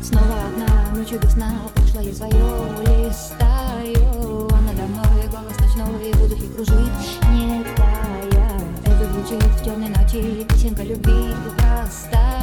Снова одна ночью без Ушла я свое листаю звучит темной ночи Песенка любви простая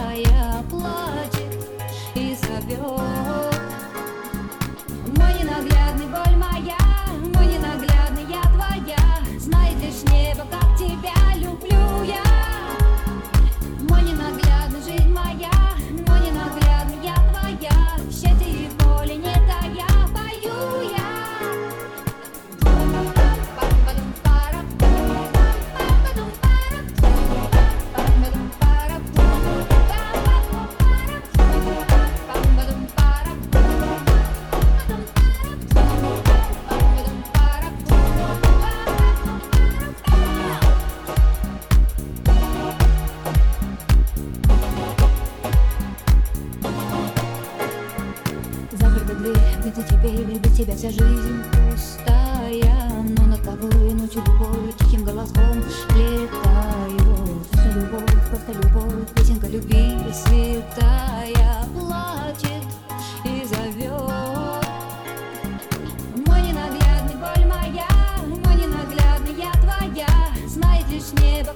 Дверь, где-то теперь, без тебя вся жизнь пустая Но над тобой ночью любовь тихим голоском летаю Просто любовь, просто любовь, песенка любви святая Плачет и зовет. Мой ненаглядный боль моя, мой ненаглядный я твоя Знает лишь небо,